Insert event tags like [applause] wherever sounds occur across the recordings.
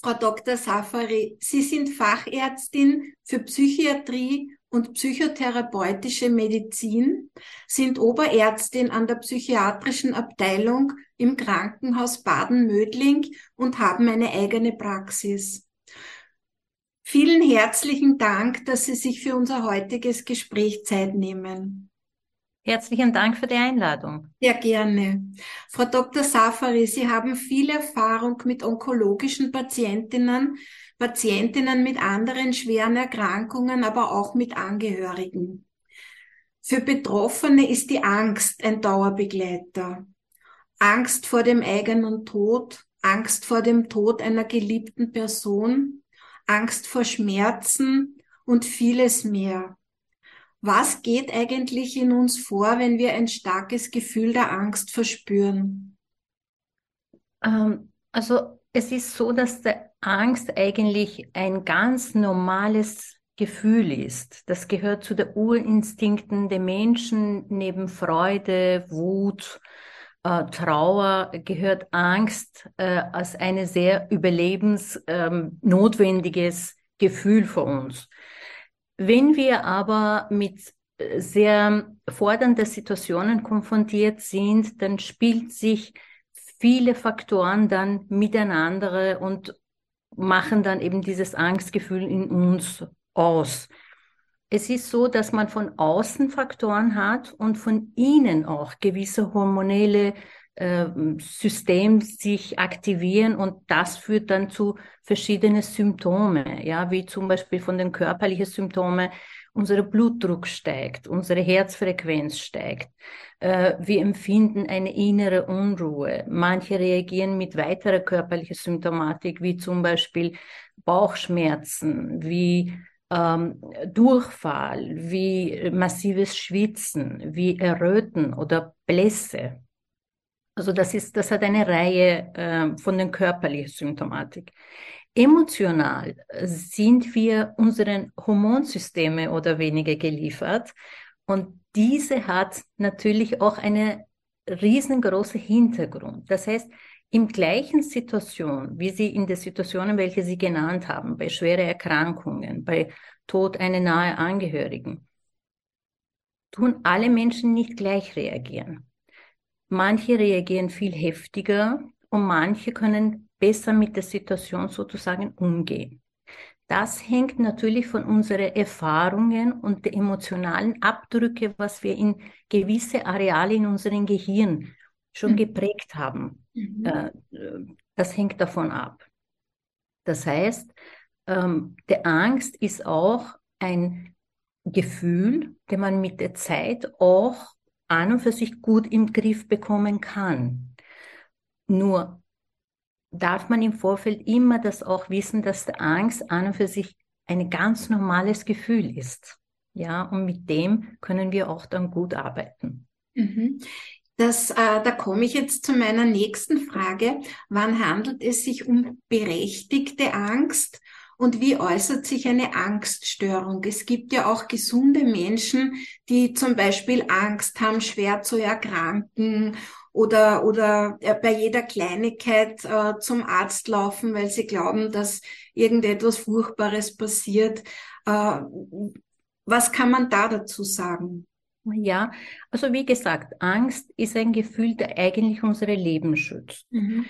Frau Dr. Safari, Sie sind Fachärztin für Psychiatrie und psychotherapeutische Medizin, sind Oberärztin an der psychiatrischen Abteilung im Krankenhaus Baden-Mödling und haben eine eigene Praxis. Vielen herzlichen Dank, dass Sie sich für unser heutiges Gespräch Zeit nehmen. Herzlichen Dank für die Einladung. Sehr gerne. Frau Dr. Safari, Sie haben viel Erfahrung mit onkologischen Patientinnen, Patientinnen mit anderen schweren Erkrankungen, aber auch mit Angehörigen. Für Betroffene ist die Angst ein Dauerbegleiter. Angst vor dem eigenen Tod, Angst vor dem Tod einer geliebten Person, Angst vor Schmerzen und vieles mehr. Was geht eigentlich in uns vor, wenn wir ein starkes Gefühl der Angst verspüren? Ähm, also es ist so, dass der Angst eigentlich ein ganz normales Gefühl ist. Das gehört zu den Urinstinkten der Menschen. Neben Freude, Wut, äh, Trauer gehört Angst äh, als ein sehr überlebensnotwendiges Gefühl für uns. Wenn wir aber mit äh, sehr fordernden Situationen konfrontiert sind, dann spielt sich viele Faktoren dann miteinander und machen dann eben dieses Angstgefühl in uns aus. Es ist so, dass man von außen Faktoren hat und von innen auch gewisse hormonelle System sich aktivieren und das führt dann zu verschiedenen Symptomen, ja, wie zum Beispiel von den körperlichen Symptomen, unser Blutdruck steigt, unsere Herzfrequenz steigt, äh, wir empfinden eine innere Unruhe. Manche reagieren mit weiterer körperlicher Symptomatik, wie zum Beispiel Bauchschmerzen, wie ähm, Durchfall, wie massives Schwitzen, wie Erröten oder Blässe. Also das ist, das hat eine Reihe äh, von den körperlichen Symptomatik. Emotional sind wir unseren Hormonsystemen oder weniger geliefert und diese hat natürlich auch eine riesengroße Hintergrund. Das heißt, im gleichen Situation, wie Sie in der Situation, welche Sie genannt haben, bei schweren Erkrankungen, bei Tod einer nahe Angehörigen, tun alle Menschen nicht gleich reagieren. Manche reagieren viel heftiger und manche können besser mit der Situation sozusagen umgehen. Das hängt natürlich von unseren Erfahrungen und den emotionalen Abdrücke, was wir in gewisse Areale in unserem Gehirn schon mhm. geprägt haben. Mhm. Äh, das hängt davon ab. Das heißt, ähm, der Angst ist auch ein Gefühl, den man mit der Zeit auch an und für sich gut im Griff bekommen kann. Nur darf man im Vorfeld immer das auch wissen, dass die Angst an und für sich ein ganz normales Gefühl ist. Ja, und mit dem können wir auch dann gut arbeiten. Mhm. Das, äh, da komme ich jetzt zu meiner nächsten Frage. Wann handelt es sich um berechtigte Angst und wie äußert sich eine Angststörung? Es gibt ja auch gesunde Menschen, die zum Beispiel Angst haben, schwer zu erkranken oder, oder äh, bei jeder Kleinigkeit äh, zum Arzt laufen, weil sie glauben, dass irgendetwas Furchtbares passiert. Äh, was kann man da dazu sagen? Ja, also wie gesagt, Angst ist ein Gefühl, der eigentlich unsere Leben schützt. Mhm.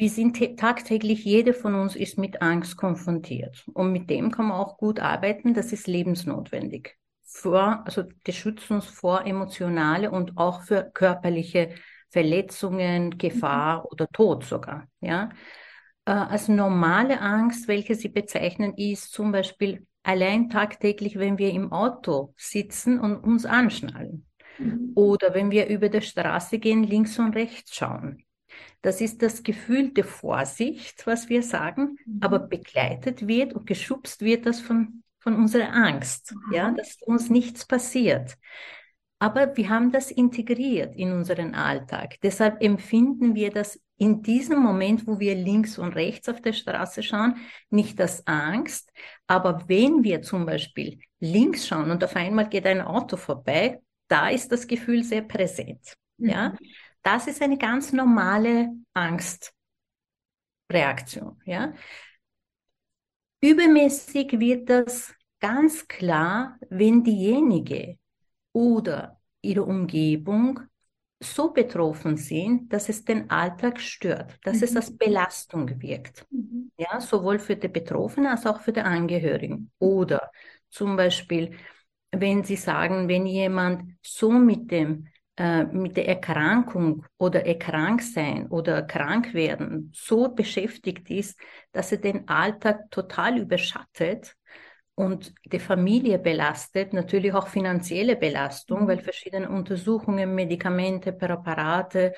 Wir sind tagtäglich, jede von uns ist mit Angst konfrontiert. Und mit dem kann man auch gut arbeiten, das ist lebensnotwendig. Vor, also das schützt uns vor emotionale und auch für körperliche Verletzungen, Gefahr mhm. oder Tod sogar. Ja? Äh, als normale Angst, welche Sie bezeichnen, ist zum Beispiel allein tagtäglich, wenn wir im Auto sitzen und uns anschnallen. Mhm. Oder wenn wir über der Straße gehen, links und rechts schauen. Das ist das Gefühl der Vorsicht, was wir sagen, mhm. aber begleitet wird und geschubst wird das von, von unserer Angst, mhm. ja, dass uns nichts passiert. Aber wir haben das integriert in unseren Alltag. Deshalb empfinden wir das in diesem Moment, wo wir links und rechts auf der Straße schauen, nicht als Angst. Aber wenn wir zum Beispiel links schauen und auf einmal geht ein Auto vorbei, da ist das Gefühl sehr präsent. Mhm. Ja, das ist eine ganz normale Angstreaktion. Ja? Übermäßig wird das ganz klar, wenn diejenige oder ihre Umgebung so betroffen sind, dass es den Alltag stört, dass mhm. es als Belastung wirkt. Mhm. Ja, sowohl für die Betroffenen als auch für die Angehörigen. Oder zum Beispiel, wenn Sie sagen, wenn jemand so mit dem äh, mit der Erkrankung oder erkrankt sein oder krank werden so beschäftigt ist, dass er den Alltag total überschattet und die Familie belastet, natürlich auch finanzielle Belastung, mhm. weil verschiedene Untersuchungen, Medikamente, Präparate,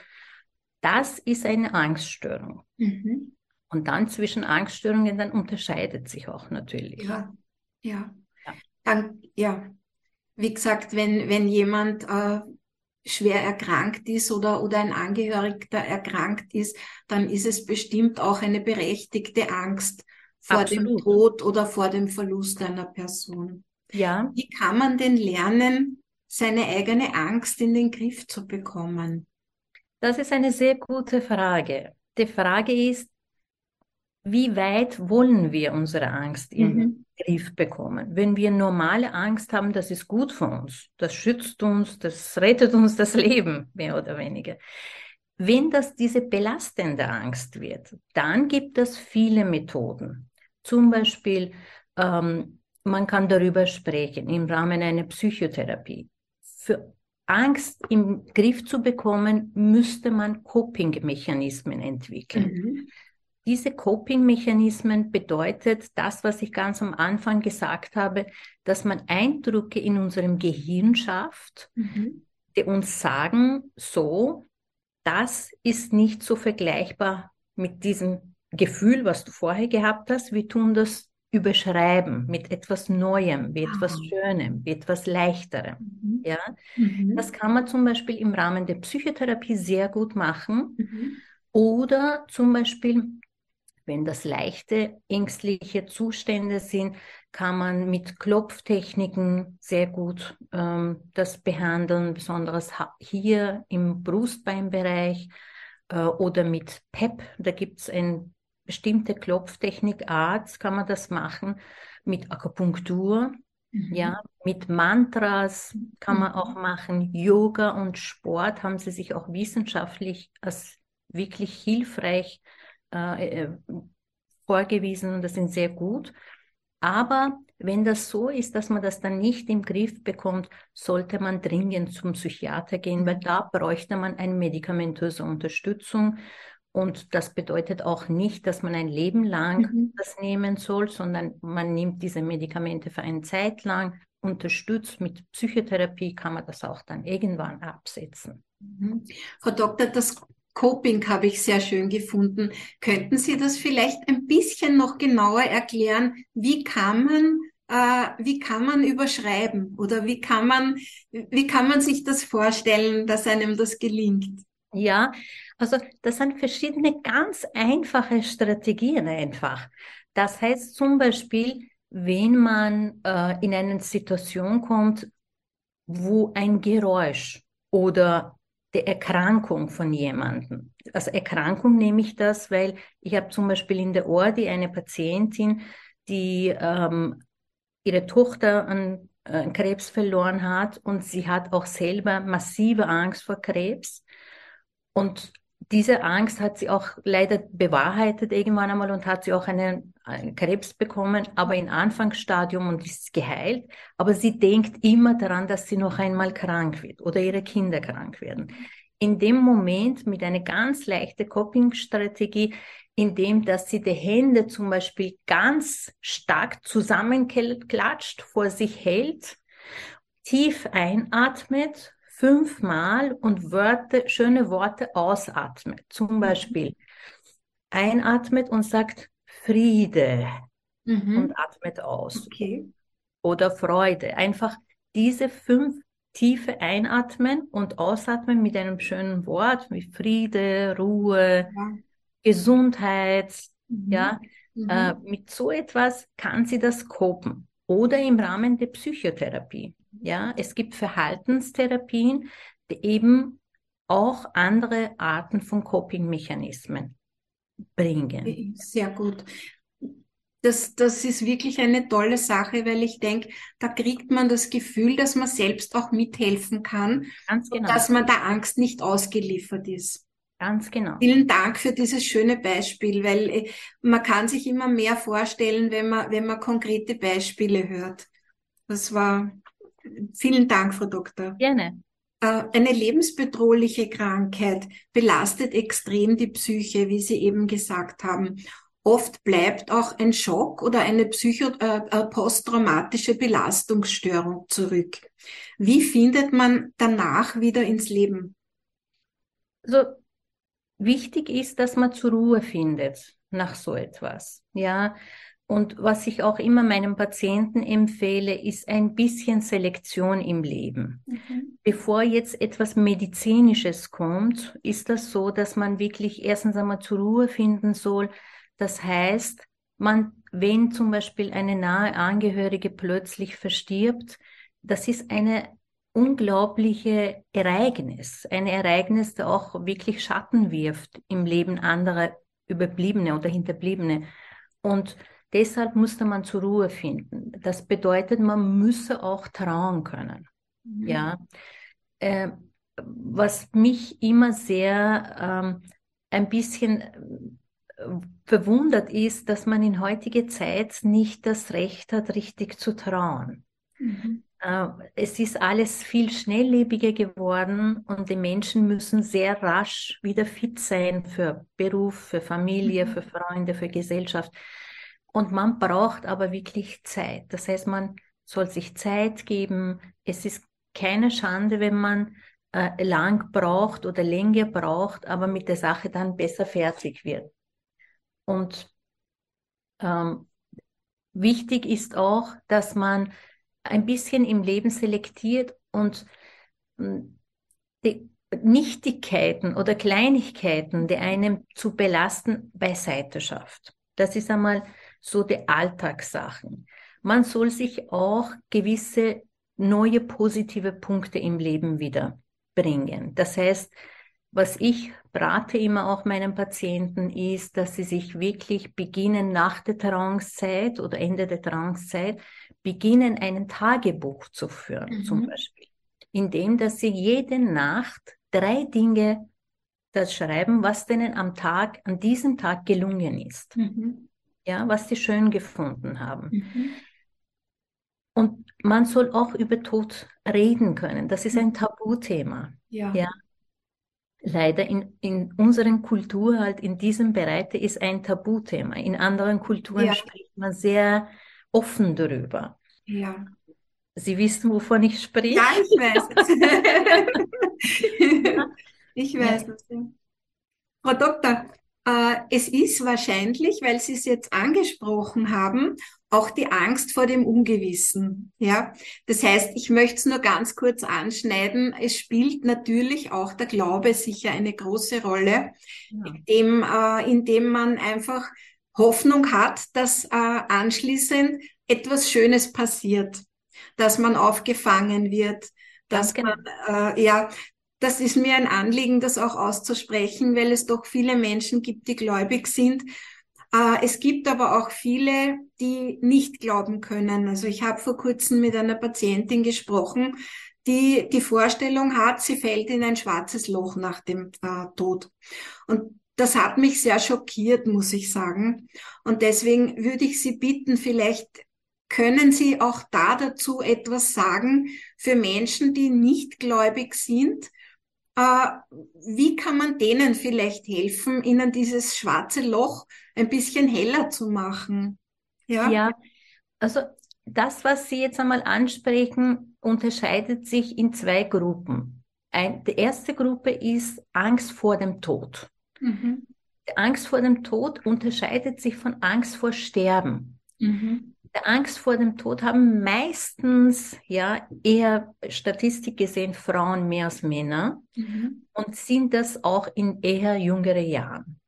das ist eine Angststörung. Mhm. Und dann zwischen Angststörungen, dann unterscheidet sich auch natürlich. Ja, ja. Ja, dann, ja. wie gesagt, wenn, wenn jemand äh, schwer erkrankt ist oder, oder ein Angehöriger erkrankt ist, dann ist es bestimmt auch eine berechtigte Angst vor Absolut. dem Tod oder vor dem Verlust einer Person. Ja. Wie kann man denn lernen, seine eigene Angst in den Griff zu bekommen? Das ist eine sehr gute Frage. Die Frage ist, wie weit wollen wir unsere Angst mhm. Griff bekommen? Wenn wir normale Angst haben, das ist gut für uns. Das schützt uns, das rettet uns das Leben, mehr oder weniger. Wenn das diese belastende Angst wird, dann gibt es viele Methoden. Zum Beispiel, ähm, man kann darüber sprechen im Rahmen einer Psychotherapie. Für Angst im Griff zu bekommen, müsste man Coping-Mechanismen entwickeln. Mhm. Diese Coping-Mechanismen bedeutet das, was ich ganz am Anfang gesagt habe, dass man Eindrücke in unserem Gehirn schafft, mhm. die uns sagen, so, das ist nicht so vergleichbar mit diesem Gefühl, was du vorher gehabt hast. Wir tun das überschreiben mit etwas Neuem, mit etwas ah. Schönem, mit etwas Leichterem. Mhm. Ja, mhm. das kann man zum Beispiel im Rahmen der Psychotherapie sehr gut machen. Mhm. Oder zum Beispiel wenn das leichte ängstliche Zustände sind, kann man mit Klopftechniken sehr gut ähm, das behandeln, besonders hier im Brustbeinbereich äh, oder mit PEP. Da gibt es eine bestimmte Klopftechnikart, kann man das machen mit Akupunktur. Mhm. Ja, mit Mantras kann man auch mhm. machen. Yoga und Sport haben sie sich auch wissenschaftlich als wirklich hilfreich äh, äh, vorgewiesen und das sind sehr gut. Aber wenn das so ist, dass man das dann nicht im Griff bekommt, sollte man dringend zum Psychiater gehen, weil da bräuchte man eine medikamentöse Unterstützung. Und das bedeutet auch nicht, dass man ein Leben lang mhm. das nehmen soll, sondern man nimmt diese Medikamente für eine Zeit lang, unterstützt mit Psychotherapie, kann man das auch dann irgendwann absetzen. Mhm. Frau Doktor, das Coping habe ich sehr schön gefunden. Könnten Sie das vielleicht ein bisschen noch genauer erklären? Wie kann man, äh, wie kann man überschreiben oder wie kann man, wie kann man sich das vorstellen, dass einem das gelingt? Ja, also das sind verschiedene ganz einfache Strategien einfach. Das heißt zum Beispiel, wenn man äh, in eine Situation kommt, wo ein Geräusch oder der Erkrankung von jemandem. Als Erkrankung nehme ich das, weil ich habe zum Beispiel in der Ordi eine Patientin, die ähm, ihre Tochter an äh, Krebs verloren hat und sie hat auch selber massive Angst vor Krebs. Und diese Angst hat sie auch leider bewahrheitet irgendwann einmal und hat sie auch einen, einen, Krebs bekommen, aber in Anfangsstadium und ist geheilt. Aber sie denkt immer daran, dass sie noch einmal krank wird oder ihre Kinder krank werden. In dem Moment mit einer ganz leichten Coping-Strategie, indem dass sie die Hände zum Beispiel ganz stark zusammenklatscht, vor sich hält, tief einatmet, fünfmal und Wörter, schöne Worte ausatmet. Zum Beispiel einatmet und sagt Friede mhm. und atmet aus. Okay. Oder Freude. Einfach diese fünf tiefe Einatmen und Ausatmen mit einem schönen Wort wie Friede, Ruhe, ja. Gesundheit. Mhm. Ja, mhm. Äh, mit so etwas kann sie das kopen. Oder im Rahmen der Psychotherapie. Ja, es gibt Verhaltenstherapien, die eben auch andere Arten von Coping-Mechanismen bringen. Sehr gut. das, das ist wirklich eine tolle Sache, weil ich denke, da kriegt man das Gefühl, dass man selbst auch mithelfen kann Ganz genau. dass man der Angst nicht ausgeliefert ist. Ganz genau. Vielen Dank für dieses schöne Beispiel, weil äh, man kann sich immer mehr vorstellen, wenn man, wenn man konkrete Beispiele hört. Das war, vielen Dank, Frau Doktor. Gerne. Äh, eine lebensbedrohliche Krankheit belastet extrem die Psyche, wie Sie eben gesagt haben. Oft bleibt auch ein Schock oder eine psycho äh, äh, posttraumatische Belastungsstörung zurück. Wie findet man danach wieder ins Leben? Also wichtig ist, dass man zur Ruhe findet nach so etwas. Ja. Und was ich auch immer meinen Patienten empfehle, ist ein bisschen Selektion im Leben. Mhm. Bevor jetzt etwas Medizinisches kommt, ist das so, dass man wirklich erstens einmal zur Ruhe finden soll, das heißt, man, wenn zum Beispiel eine nahe Angehörige plötzlich verstirbt, das ist eine unglaubliche Ereignis, ein Ereignis, das auch wirklich Schatten wirft im Leben anderer Überbliebene oder Hinterbliebene. Und deshalb musste man zur Ruhe finden. Das bedeutet, man müsse auch trauen können. Mhm. Ja. Äh, was mich immer sehr ähm, ein bisschen verwundert ist, dass man in heutiger Zeit nicht das Recht hat, richtig zu trauen. Mhm. Äh, es ist alles viel schnelllebiger geworden und die Menschen müssen sehr rasch wieder fit sein für Beruf, für Familie, mhm. für Freunde, für Gesellschaft. Und man braucht aber wirklich Zeit. Das heißt, man soll sich Zeit geben. Es ist keine Schande, wenn man äh, lang braucht oder länger braucht, aber mit der Sache dann besser fertig wird. Und ähm, wichtig ist auch, dass man ein bisschen im Leben selektiert und hm, die Nichtigkeiten oder Kleinigkeiten, die einem zu belasten, beiseite schafft. Das ist einmal so die Alltagssachen. Man soll sich auch gewisse neue positive Punkte im Leben wieder bringen. Das heißt, was ich rate immer auch meinen Patienten ist, dass sie sich wirklich beginnen nach der Trancezeit oder Ende der Trancezeit, beginnen ein Tagebuch zu führen, mhm. zum Beispiel. Indem, dass sie jede Nacht drei Dinge das schreiben, was denen am Tag, an diesem Tag gelungen ist. Mhm. Ja, was sie schön gefunden haben. Mhm. Und man soll auch über Tod reden können. Das ist ein mhm. Tabuthema. Ja. ja leider in, in unseren Kultur halt in diesem Bereich ist ein Tabuthema. In anderen Kulturen ja. spricht man sehr offen darüber. Ja. Sie wissen, wovon ich spreche? Ja, ich weiß es. [laughs] [laughs] ich weiß es. Frau Doktor, es ist wahrscheinlich, weil Sie es jetzt angesprochen haben, auch die Angst vor dem Ungewissen. Ja, das heißt, ich möchte es nur ganz kurz anschneiden. Es spielt natürlich auch der Glaube sicher eine große Rolle, ja. indem, äh, indem man einfach Hoffnung hat, dass äh, anschließend etwas Schönes passiert, dass man aufgefangen wird, dass genau. man, äh, ja, das ist mir ein Anliegen, das auch auszusprechen, weil es doch viele Menschen gibt, die gläubig sind. Äh, es gibt aber auch viele, die nicht glauben können. Also ich habe vor kurzem mit einer Patientin gesprochen, die die Vorstellung hat, sie fällt in ein schwarzes Loch nach dem äh, Tod. Und das hat mich sehr schockiert, muss ich sagen. Und deswegen würde ich Sie bitten, vielleicht können Sie auch da dazu etwas sagen für Menschen, die nicht gläubig sind, wie kann man denen vielleicht helfen, ihnen dieses schwarze Loch ein bisschen heller zu machen? Ja, ja also das, was Sie jetzt einmal ansprechen, unterscheidet sich in zwei Gruppen. Ein, die erste Gruppe ist Angst vor dem Tod. Mhm. Angst vor dem Tod unterscheidet sich von Angst vor Sterben. Mhm Angst vor dem Tod haben meistens ja eher Statistik gesehen Frauen mehr als Männer mhm. und sind das auch in eher jüngere Jahren.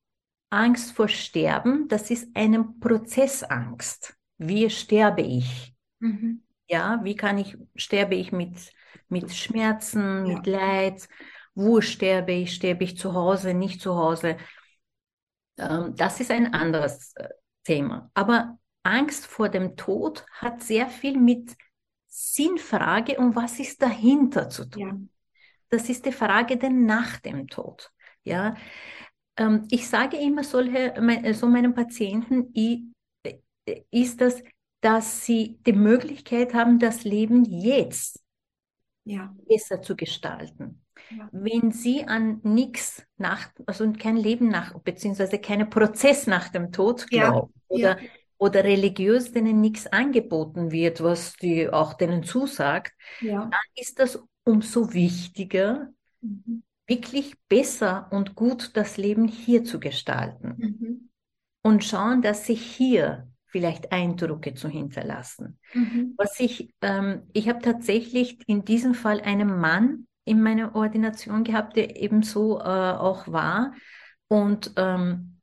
Angst vor Sterben, das ist eine Prozessangst. Wie sterbe ich? Mhm. Ja, wie kann ich, sterbe ich mit, mit Schmerzen, ja. mit Leid? Wo sterbe ich? Sterbe ich zu Hause, nicht zu Hause? Ähm, das ist ein anderes äh, Thema. Aber Angst vor dem Tod hat sehr viel mit Sinnfrage und was ist dahinter zu tun. Ja. Das ist die Frage denn nach dem Tod. Ja, ähm, ich sage immer solche, so meinen Patienten, ist das, dass sie die Möglichkeit haben, das Leben jetzt ja. besser zu gestalten. Ja. Wenn sie an nichts nach, also kein Leben nach, beziehungsweise keinen Prozess nach dem Tod glauben oder, oder religiös denen nichts angeboten wird, was die auch denen zusagt, dann ist das umso wichtiger, mhm. wirklich besser und gut das Leben hier zu gestalten. Mhm. Und schauen, dass sich hier vielleicht Eindrücke zu hinterlassen. Mhm. Was ich, ähm, ich habe tatsächlich in diesem Fall einen Mann in meiner Ordination gehabt, der ebenso äh, auch war. Und ähm,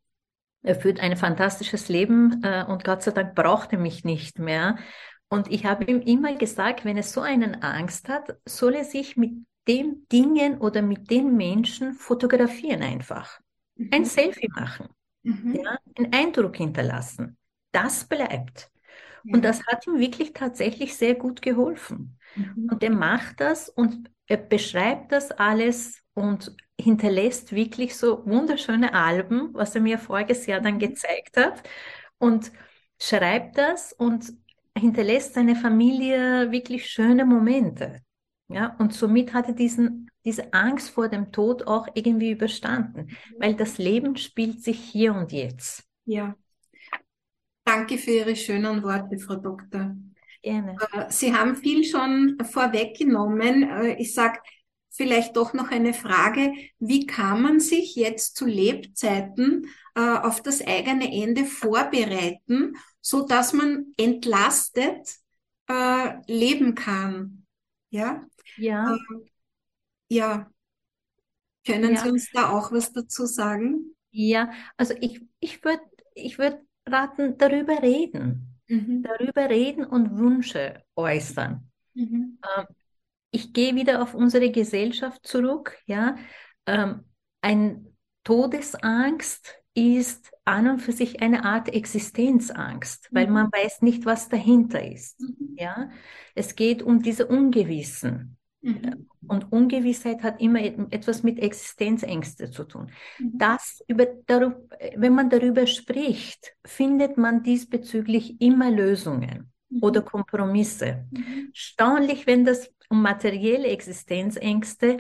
er führt ein fantastisches Leben äh, und Gott sei Dank brauchte mich nicht mehr. Und ich habe ihm immer gesagt, wenn er so einen Angst hat, soll er sich mit den Dingen oder mit den Menschen fotografieren einfach. Mhm. Ein Selfie machen. Mhm. Ja, einen Eindruck hinterlassen das bleibt. Ja. Und das hat ihm wirklich tatsächlich sehr gut geholfen. Mhm. Und er macht das und er beschreibt das alles und hinterlässt wirklich so wunderschöne Alben, was er mir voriges Jahr dann mhm. gezeigt hat. Und schreibt das und hinterlässt seine Familie wirklich schöne Momente. Ja, und somit hat er diesen, diese Angst vor dem Tod auch irgendwie überstanden, mhm. weil das Leben spielt sich hier und jetzt. Ja, Danke für Ihre schönen Worte, Frau Doktor. Gerne. Äh, Sie haben viel schon vorweggenommen. Äh, ich sage vielleicht doch noch eine Frage. Wie kann man sich jetzt zu Lebzeiten äh, auf das eigene Ende vorbereiten, so dass man entlastet leben kann? Ja? Ja. ja. Können ja. Sie uns da auch was dazu sagen? Ja, also ich, ich würde ich würde raten, darüber reden. Mhm. Darüber reden und Wünsche äußern. Mhm. Ähm, ich gehe wieder auf unsere Gesellschaft zurück. Ja, ähm, ein Todesangst ist an und für sich eine Art Existenzangst, weil mhm. man weiß nicht, was dahinter ist. Mhm. Ja, es geht um diese Ungewissen. Mhm. Und Ungewissheit hat immer etwas mit Existenzängste zu tun. Mhm. Das über, darüber, wenn man darüber spricht, findet man diesbezüglich immer Lösungen mhm. oder Kompromisse. Mhm. Staunlich, wenn das um materielle Existenzängste,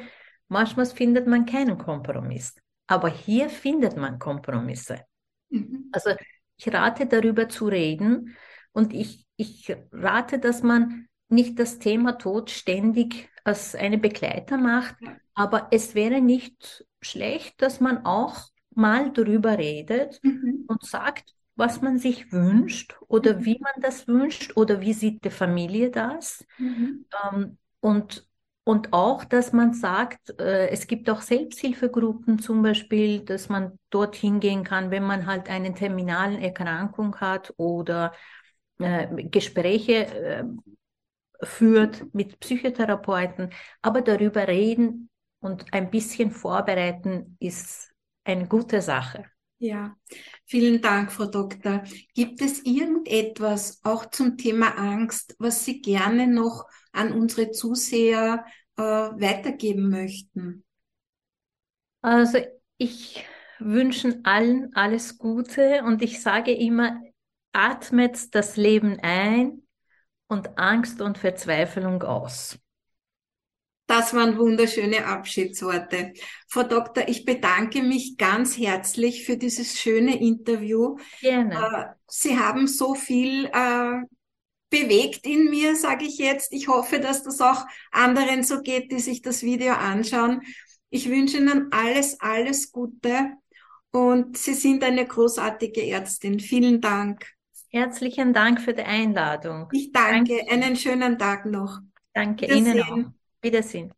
manchmal findet man keinen Kompromiss. Aber hier findet man Kompromisse. Mhm. Also ich rate darüber zu reden und ich, ich rate, dass man nicht das Thema Tod ständig als eine Begleiter macht, aber es wäre nicht schlecht, dass man auch mal darüber redet mhm. und sagt, was man sich wünscht oder mhm. wie man das wünscht oder wie sieht die Familie das. Mhm. Ähm, und, und auch, dass man sagt, äh, es gibt auch Selbsthilfegruppen zum Beispiel, dass man dort hingehen kann, wenn man halt eine terminalen Erkrankung hat oder äh, Gespräche äh, führt mit Psychotherapeuten, aber darüber reden und ein bisschen vorbereiten ist eine gute Sache. Ja, vielen Dank, Frau Doktor. Gibt es irgendetwas auch zum Thema Angst, was Sie gerne noch an unsere Zuseher äh, weitergeben möchten? Also ich wünsche allen alles Gute und ich sage immer, atmet das Leben ein, und Angst und Verzweiflung aus. Das waren wunderschöne Abschiedsworte. Frau Doktor, ich bedanke mich ganz herzlich für dieses schöne Interview. Gerne. Äh, Sie haben so viel äh, bewegt in mir, sage ich jetzt. Ich hoffe, dass das auch anderen so geht, die sich das Video anschauen. Ich wünsche Ihnen alles, alles Gute und Sie sind eine großartige Ärztin. Vielen Dank. Herzlichen Dank für die Einladung. Ich danke. danke. Einen schönen Tag noch. Danke Ihnen auch. Wiedersehen.